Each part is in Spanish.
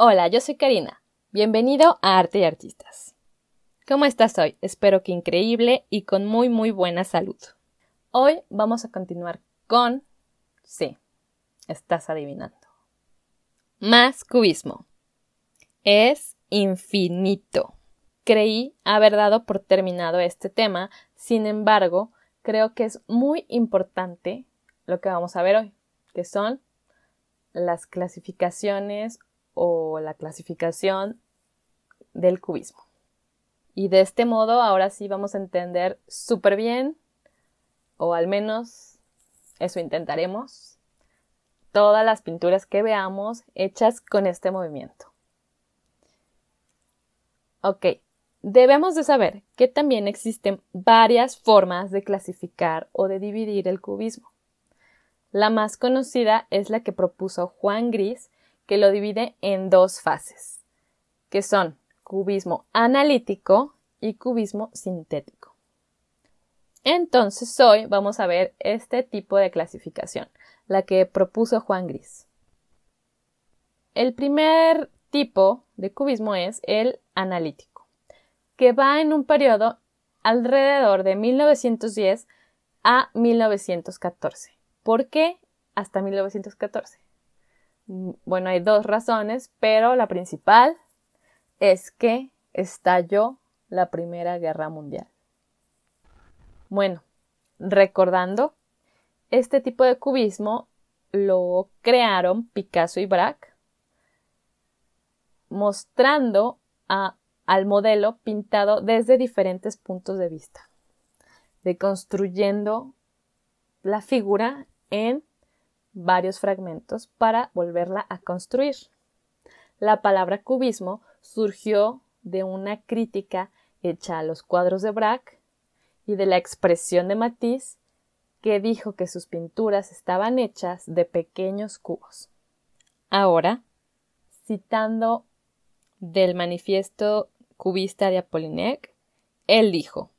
Hola, yo soy Karina. Bienvenido a Arte y Artistas. ¿Cómo estás hoy? Espero que increíble y con muy muy buena salud. Hoy vamos a continuar con... Sí, estás adivinando. Más cubismo. Es infinito. Creí haber dado por terminado este tema, sin embargo, creo que es muy importante lo que vamos a ver hoy, que son las clasificaciones o la clasificación del cubismo. Y de este modo ahora sí vamos a entender súper bien, o al menos eso intentaremos, todas las pinturas que veamos hechas con este movimiento. Ok, debemos de saber que también existen varias formas de clasificar o de dividir el cubismo. La más conocida es la que propuso Juan Gris que lo divide en dos fases, que son cubismo analítico y cubismo sintético. Entonces hoy vamos a ver este tipo de clasificación, la que propuso Juan Gris. El primer tipo de cubismo es el analítico, que va en un periodo alrededor de 1910 a 1914. ¿Por qué hasta 1914? Bueno, hay dos razones, pero la principal es que estalló la Primera Guerra Mundial. Bueno, recordando, este tipo de cubismo lo crearon Picasso y Braque, mostrando al modelo pintado desde diferentes puntos de vista, deconstruyendo la figura en varios fragmentos para volverla a construir. La palabra cubismo surgió de una crítica hecha a los cuadros de Braque y de la expresión de Matisse que dijo que sus pinturas estaban hechas de pequeños cubos. Ahora, citando del manifiesto cubista de Apollinaire, él dijo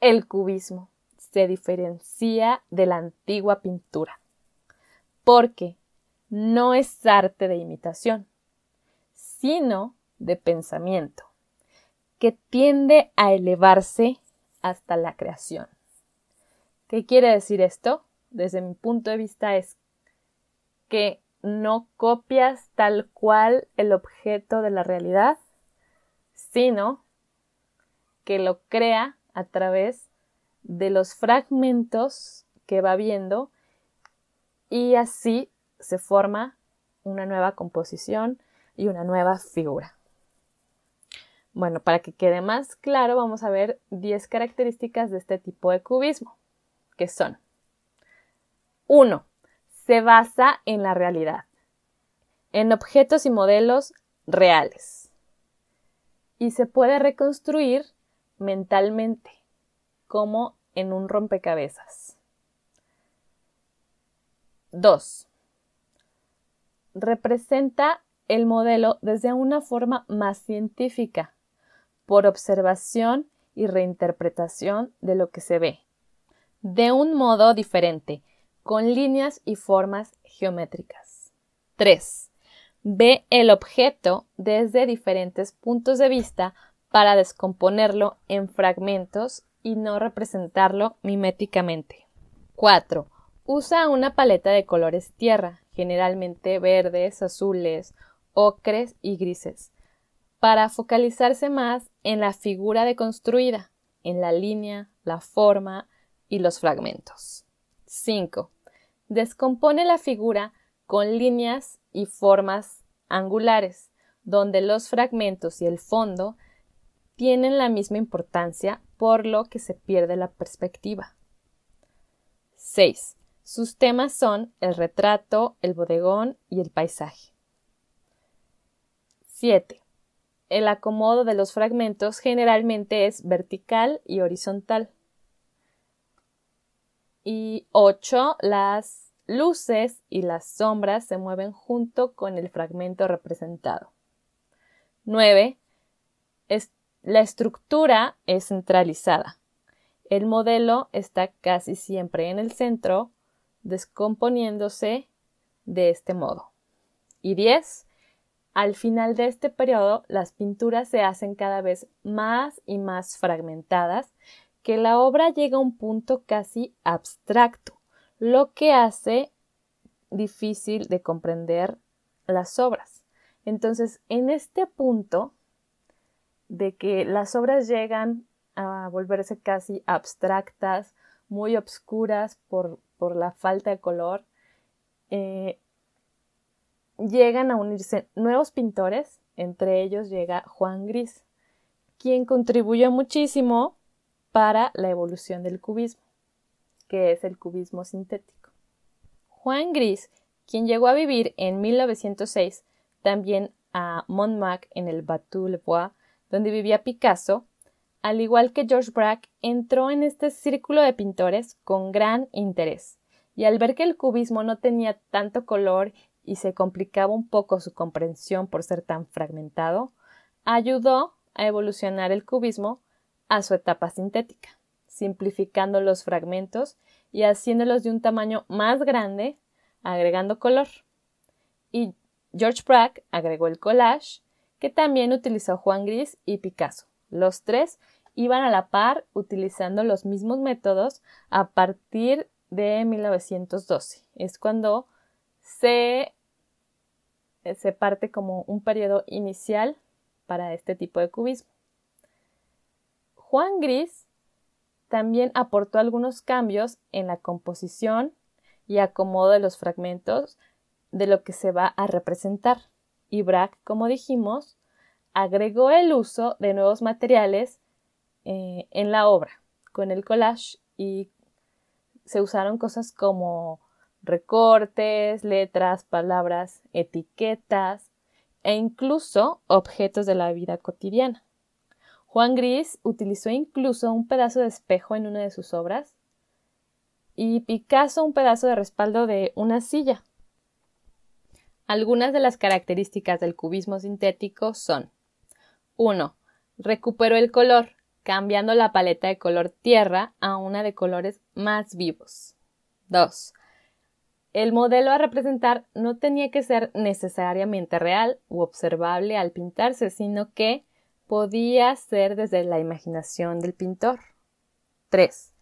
El cubismo se diferencia de la antigua pintura, porque no es arte de imitación, sino de pensamiento, que tiende a elevarse hasta la creación. ¿Qué quiere decir esto? Desde mi punto de vista es que no copias tal cual el objeto de la realidad, sino que lo crea a través de los fragmentos que va viendo y así se forma una nueva composición y una nueva figura. Bueno, para que quede más claro, vamos a ver 10 características de este tipo de cubismo, que son 1. Se basa en la realidad, en objetos y modelos reales, y se puede reconstruir mentalmente como en un rompecabezas. 2. Representa el modelo desde una forma más científica, por observación y reinterpretación de lo que se ve, de un modo diferente, con líneas y formas geométricas. 3. Ve el objeto desde diferentes puntos de vista para descomponerlo en fragmentos y no representarlo miméticamente. 4. Usa una paleta de colores tierra, generalmente verdes, azules, ocres y grises, para focalizarse más en la figura deconstruida, en la línea, la forma y los fragmentos. 5. Descompone la figura con líneas y formas angulares, donde los fragmentos y el fondo tienen la misma importancia por lo que se pierde la perspectiva. 6. Sus temas son el retrato, el bodegón y el paisaje. 7. El acomodo de los fragmentos generalmente es vertical y horizontal. Y 8. Las luces y las sombras se mueven junto con el fragmento representado. 9. La estructura es centralizada. El modelo está casi siempre en el centro, descomponiéndose de este modo. y X. Al final de este periodo, las pinturas se hacen cada vez más y más fragmentadas, que la obra llega a un punto casi abstracto, lo que hace difícil de comprender las obras. Entonces, en este punto de que las obras llegan a volverse casi abstractas, muy obscuras por, la falta de color, eh, llegan a unirse nuevos pintores, entre ellos llega Juan Gris, quien contribuyó muchísimo para la evolución del cubismo, que es el cubismo sintético. Juan Gris, quien llegó a vivir en 1906 también a Montmartre en el Bateau-le-Bois, donde vivía Picasso, al igual que George Braque, entró en este círculo de pintores con gran interés, y al ver que el cubismo no tenía tanto color y se complicaba un poco su comprensión por ser tan fragmentado, ayudó a evolucionar el cubismo a su etapa sintética, simplificando los fragmentos y haciéndolos de un tamaño más grande, agregando color. Y George Braque agregó el collage, que también utilizó Juan Gris y Picasso. Los tres iban a la par utilizando los mismos métodos a partir de 1912. Es cuando se, se parte como un periodo inicial para este tipo de cubismo. Juan Gris también aportó algunos cambios en la composición y acomodo de los fragmentos de lo que se va a representar. Y Braque, como dijimos, agregó el uso de nuevos materiales eh, en la obra con el collage y se usaron cosas como recortes, letras, palabras, etiquetas e incluso objetos de la vida cotidiana. Juan Gris utilizó incluso un pedazo de espejo en una de sus obras y Picasso un pedazo de respaldo de una silla. Algunas de las características del cubismo sintético son 1. Recuperó el color, cambiando la paleta de color tierra a una de colores más vivos. 2. El modelo a representar no tenía que ser necesariamente real u observable al pintarse, sino que podía ser desde la imaginación del pintor. 3.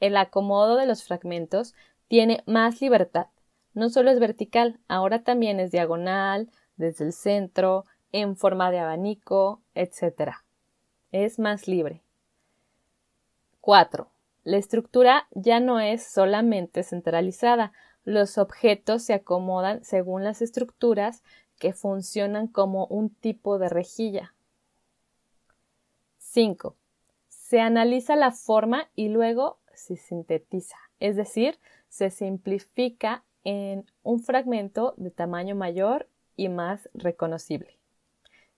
El acomodo de los fragmentos tiene más libertad. No solo es vertical, ahora también es diagonal, desde el centro, en forma de abanico, etc. Es más libre. 4. La estructura ya no es solamente centralizada, los objetos se acomodan según las estructuras que funcionan como un tipo de rejilla. 5. Se analiza la forma y luego se sintetiza, es decir, se simplifica en un fragmento de tamaño mayor y más reconocible.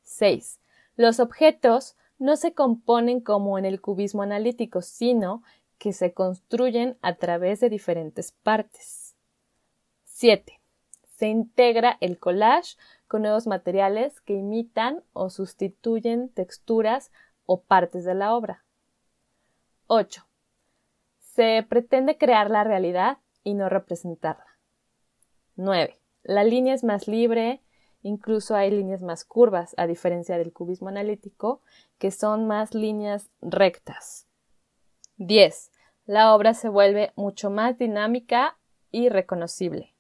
6. Los objetos no se componen como en el cubismo analítico, sino que se construyen a través de diferentes partes. 7. Se integra el collage con nuevos materiales que imitan o sustituyen texturas o partes de la obra. 8. Se pretende crear la realidad y no representarla. 9. La línea es más libre, Incluso hay líneas más curvas, a diferencia del cubismo analítico, que son más líneas rectas. 10. La obra se vuelve mucho más dinámica y reconocible.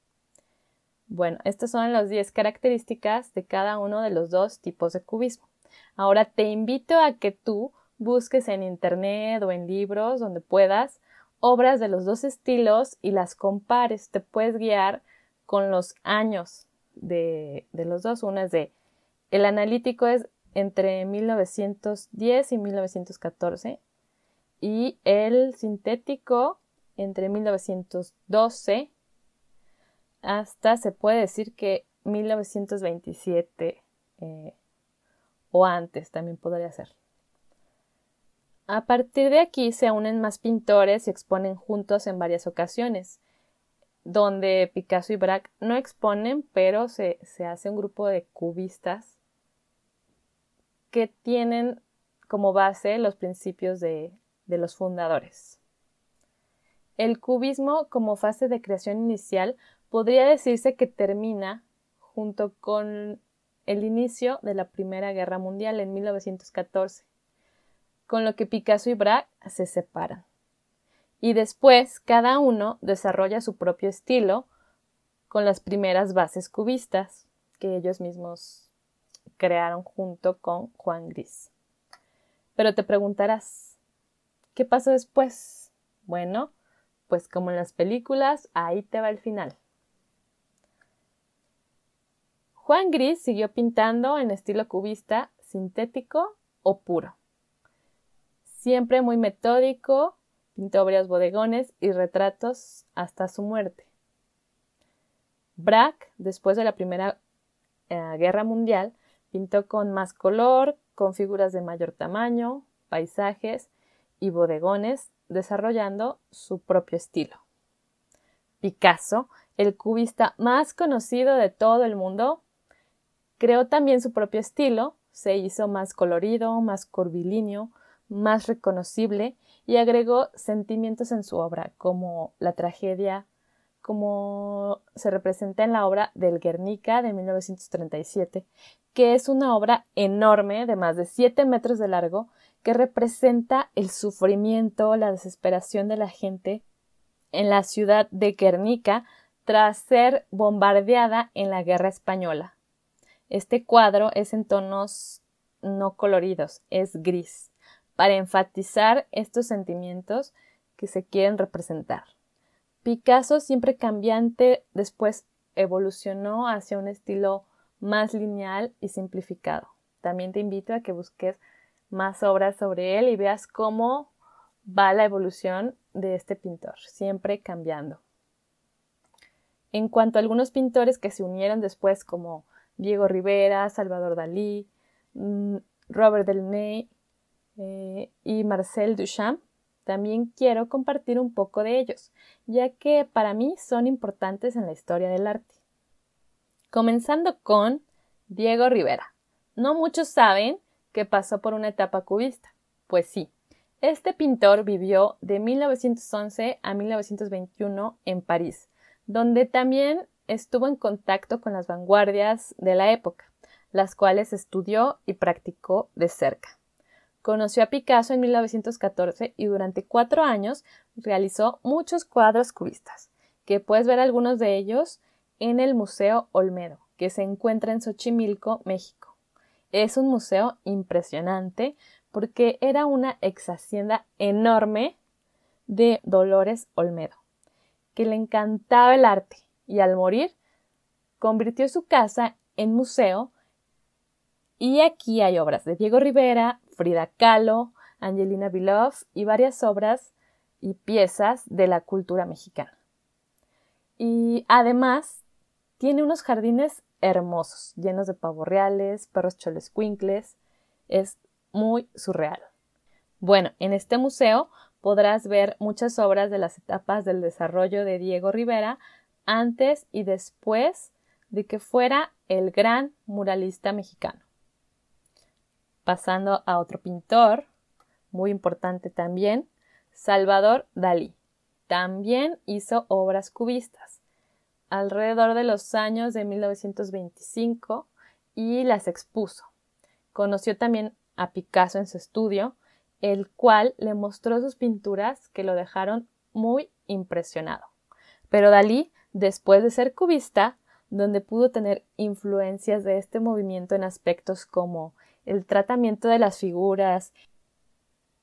Bueno, estas son las 10 características de cada uno de los dos tipos de cubismo. Ahora te invito a que tú busques en internet o en libros donde puedas obras de los dos estilos y las compares. Te puedes guiar con los años de, los dos. Una es de, el analítico es entre 1910 y 1914 y el sintético entre 1912 hasta se puede decir que 1927 eh, o antes también podría ser. A partir de aquí se unen más pintores y exponen juntos en varias ocasiones donde Picasso y Braque no exponen, pero se, hace un grupo de cubistas que tienen como base los principios de, de los fundadores. El cubismo como fase de creación inicial podría decirse que termina junto con el inicio de la Primera Guerra Mundial en 1914, con lo que Picasso y Braque se separan. Y después cada uno desarrolla su propio estilo con las primeras bases cubistas que ellos mismos crearon junto con Juan Gris. Pero te preguntarás, ¿qué pasó después? Bueno, pues como en las películas, ahí te va el final. Juan Gris siguió pintando en estilo cubista, sintético o puro. Siempre muy metódico, pintó varios bodegones y retratos hasta su muerte. Braque, después de la Primera eh, Guerra Mundial, pintó con más color, con figuras de mayor tamaño, paisajes y bodegones, desarrollando su propio estilo. Picasso, el cubista más conocido de todo el mundo, creó también su propio estilo, se hizo más colorido, más curvilíneo, más reconocible y agregó sentimientos en su obra, como la tragedia, como se representa en la obra del Guernica de 1937, que es una obra enorme de más de 7 metros de largo que representa el sufrimiento, la desesperación de la gente en la ciudad de Guernica tras ser bombardeada en la guerra española. Este cuadro es en tonos no coloridos, es gris, para enfatizar estos sentimientos que se quieren representar. Picasso, siempre cambiante, después evolucionó hacia un estilo más lineal y simplificado. También te invito a que busques más obras sobre él y veas cómo va la evolución de este pintor, siempre cambiando. En cuanto a algunos pintores que se unieron después como Diego Rivera, Salvador Dalí, mm, Robert Delaunay eh, y Marcel Duchamp, también quiero compartir un poco de ellos, ya que para mí son importantes en la historia del arte. Comenzando con Diego Rivera. No muchos saben que pasó por una etapa cubista. Pues sí, este pintor vivió de 1911 a 1921 en París, donde también estuvo en contacto con las vanguardias de la época, las cuales estudió y practicó de cerca. Conoció a Picasso en 1914 y durante cuatro años realizó muchos cuadros cubistas, que puedes ver algunos de ellos en el Museo Olmedo, que se encuentra en Xochimilco, México. Es un museo impresionante porque era una ex hacienda enorme de Dolores Olmedo, que le encantaba el arte y al morir convirtió su casa en museo y aquí hay obras de Diego Rivera, Frida Kahlo, Angelina Beloff y varias obras y piezas de la cultura mexicana. Y además tiene unos jardines hermosos, llenos de pavos reales, perros cholescuincles. Es muy surreal. Bueno, en este museo podrás ver muchas obras de las etapas del desarrollo de Diego Rivera antes y después de que fuera el gran muralista mexicano. Pasando a otro pintor, muy importante también, Salvador Dalí. También hizo obras cubistas alrededor de los años de 1925 y las expuso. Conoció también a Picasso en su estudio, el cual le mostró sus pinturas que lo dejaron muy impresionado. Pero Dalí, después de ser cubista, donde pudo tener influencias de este movimiento en aspectos como el tratamiento de las figuras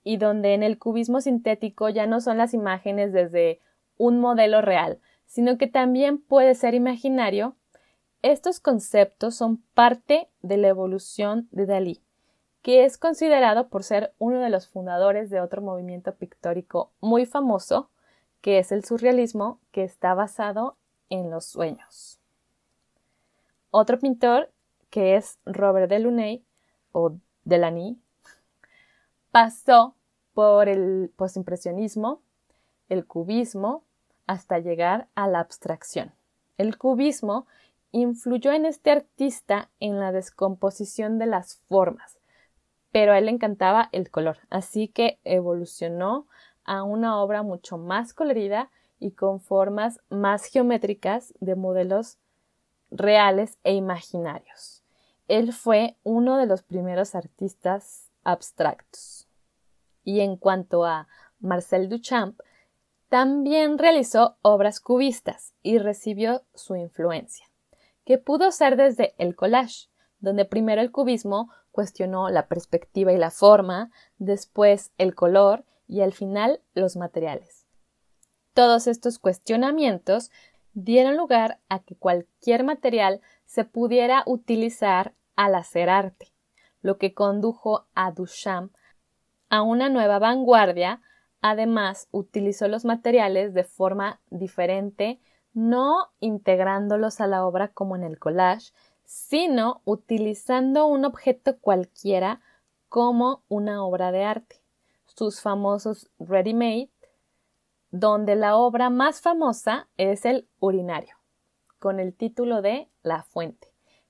y donde en el cubismo sintético ya no son las imágenes desde un modelo real, sino que también puede ser imaginario, estos conceptos son parte de la evolución de Dalí, que es considerado por ser uno de los fundadores de otro movimiento pictórico muy famoso, que es el surrealismo, que está basado en los sueños. Otro pintor, que es Robert Delaunay o Delany, pasó por el postimpresionismo, el cubismo, hasta llegar a la abstracción. El cubismo influyó en este artista en la descomposición de las formas, pero a él le encantaba el color, así que evolucionó a una obra mucho más colorida y con formas más geométricas de modelos reales e imaginarios. Él fue uno de los primeros artistas abstractos. Y en cuanto a Marcel Duchamp, también realizó obras cubistas y recibió su influencia, que pudo ser desde el collage, donde primero el cubismo cuestionó la perspectiva y la forma, después el color y al final los materiales. Todos estos cuestionamientos dieron lugar a que cualquier material se pudiera utilizar al hacer arte, lo que condujo a Duchamp a una nueva vanguardia. Además, utilizó los materiales de forma diferente, no integrándolos a la obra como en el collage, sino utilizando un objeto cualquiera como una obra de arte. Sus famosos ready-made donde la obra más famosa es el urinario, con el título de La Fuente,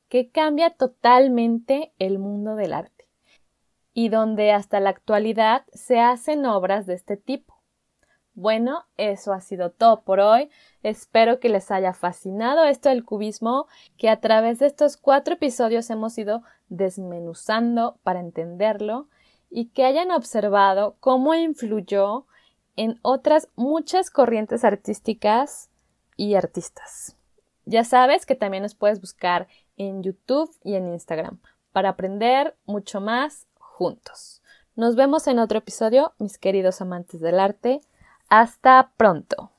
que cambia totalmente el mundo del arte, y donde hasta la actualidad se hacen obras de este tipo. Bueno, eso ha sido todo por hoy. Espero que les haya fascinado esto del cubismo, que a través de estos cuatro episodios hemos ido desmenuzando para entenderlo y que hayan observado cómo influyó en otras muchas corrientes artísticas y artistas. Ya sabes que también nos puedes buscar en YouTube y en Instagram para aprender mucho más juntos. Nos vemos en otro episodio, mis queridos amantes del arte. Hasta pronto.